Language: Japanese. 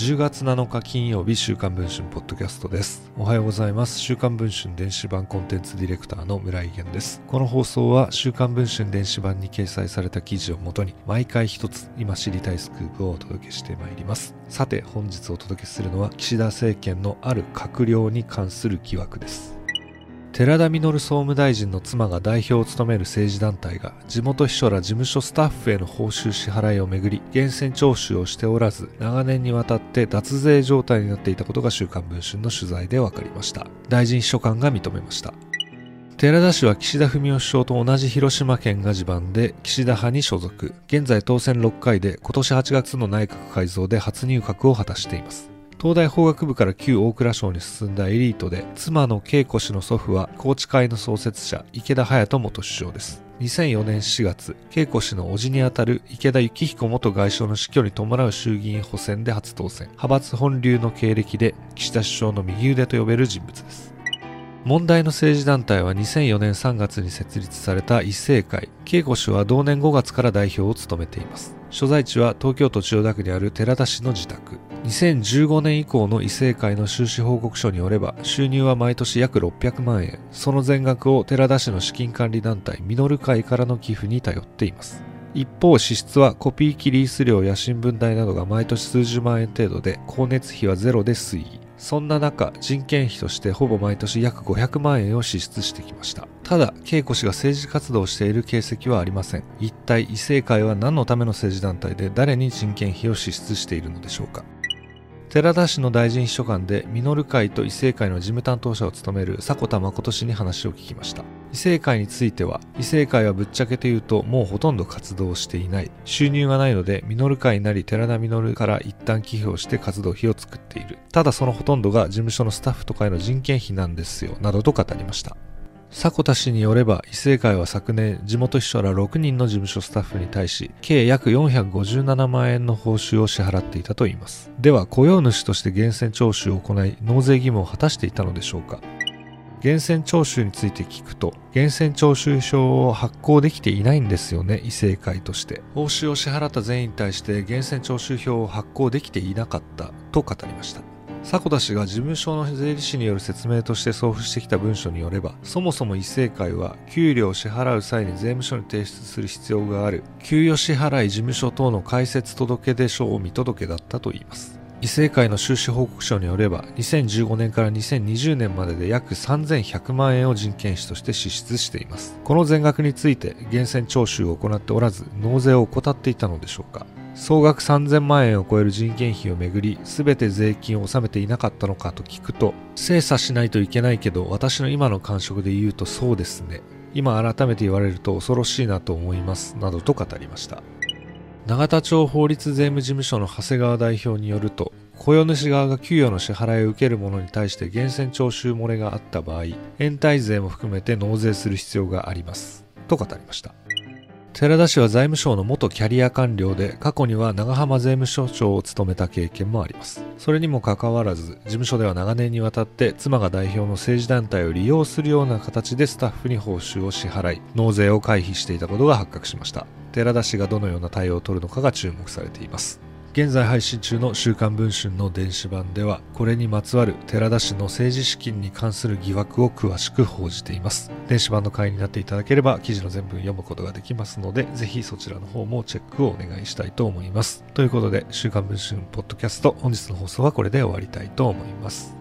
10月7日金曜日週刊文春ポッドキャストです。おはようございます。週刊文春電子版コンテンツディレクターの村井源です。この放送は週刊文春電子版に掲載された記事をもとに毎回一つ今知りたいスクープをお届けしてまいります。さて本日お届けするのは岸田政権のある閣僚に関する疑惑です。寺田稔総務大臣の妻が代表を務める政治団体が地元秘書ら事務所スタッフへの報酬支払いをめぐり源泉徴収をしておらず長年にわたって脱税状態になっていたことが週刊文春の取材で分かりました。大臣秘書官が認めました。寺田氏は岸田文雄首相と同じ広島県が地盤で岸田派に所属。現在当選6回で今年8月の内閣改造で初入閣を果たしています。東大法学部から旧大蔵省に進んだエリートで、妻の恵子氏の祖父は、宏池会の創設者、池田隼人元首相です。2004年4月、恵子氏の叔父にあたる池田幸彦元外相の死去に伴う衆議院補選で初当選。派閥本流の経歴で、岸田首相の右腕と呼べる人物です。問題の政治団体は2004年3月に設立された一政会。恵子氏は同年5月から代表を務めています。所在地は東京都千代田区にある寺田氏の自宅。2015年以降の異性会の収支報告書によれば、収入は毎年約600万円。その全額を寺田氏の資金管理団体、ミノル会からの寄付に頼っています。一方、支出はコピー機リース料や新聞代などが毎年数十万円程度で、光熱費はゼロで推移。そんな中、人件費としてほぼ毎年約500万円を支出してきました。ただ、恵子氏が政治活動をしている形跡はありません。一体、異性会は何のための政治団体で誰に人件費を支出しているのでしょうか寺田氏の大臣秘書官で、稔会と異性会の事務担当者を務める迫田誠氏に話を聞きました。異性会については、異性会はぶっちゃけて言うともうほとんど活動していない。収入がないので、実会なり寺田実から一旦寄付をして活動費を作っている。ただそのほとんどが事務所のスタッフとかへの人件費なんですよ、などと語りました。迫田氏によれば、異性会は昨年、地元秘書ら6人の事務所スタッフに対し、計約457万円の報酬を支払っていたといいます。では、雇用主として源泉徴収を行い、納税義務を果たしていたのでしょうか源泉徴収について聞くと、源泉徴収証を発行できていないんですよね、異性会として。報酬を支払った全員に対して源泉徴収票を発行できていなかったと語りました。迫田氏が事務所の税理士による説明として送付してきた文書によれば、そもそも異性会は給料を支払う際に税務署に提出する必要がある、給与支払い事務所等の開設届出書を見届けだったといいます。異性会の収支報告書によれば、2015年から2020年までで約3100万円を人件費として支出しています。この全額について、源泉徴収を行っておらず、納税を怠っていたのでしょうか。総額3000万円を超える人件費をめぐり、すべて税金を納めていなかったのかと聞くと、精査しないといけないけど、私の今の感触で言うとそうですね。今改めて言われると恐ろしいなと思います。などと語りました。永田町法律税務事務所の長谷川代表によると、雇用主側が給与の支払いを受ける者に対して源泉徴収漏れがあった場合、延滞税も含めて納税する必要があります。と語りました。寺田氏は財務省の元キャリア官僚で、過去には長浜税務署長を務めた経験もあります。それにもかかわらず、事務所では長年にわたって妻が代表の政治団体を利用するような形でスタッフに報酬を支払い、納税を回避していたことが発覚しました。寺田氏がどのような対応を取るのかが注目されています。現在配信中の週刊文春の電子版では、これにまつわる寺田氏の政治資金に関する疑惑を詳しく報じています。電子版の会員になっていただければ、記事の全文読むことができますので、ぜひそちらの方もチェックをお願いしたいと思います。ということで、週刊文春ポッドキャスト、本日の放送はこれで終わりたいと思います。